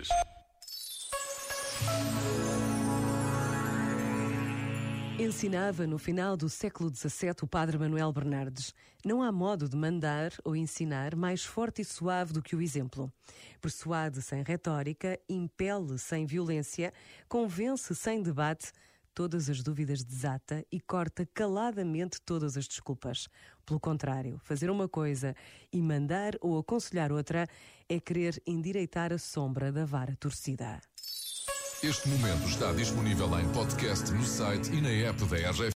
dúvidas. Ensinava no final do século XVII o padre Manuel Bernardes: Não há modo de mandar ou ensinar mais forte e suave do que o exemplo. Persuade sem retórica, impele sem violência, convence sem debate, todas as dúvidas desata e corta caladamente todas as desculpas. Pelo contrário, fazer uma coisa e mandar ou aconselhar outra é querer endireitar a sombra da vara torcida. Este momento está disponível em podcast no site e na app da RGF.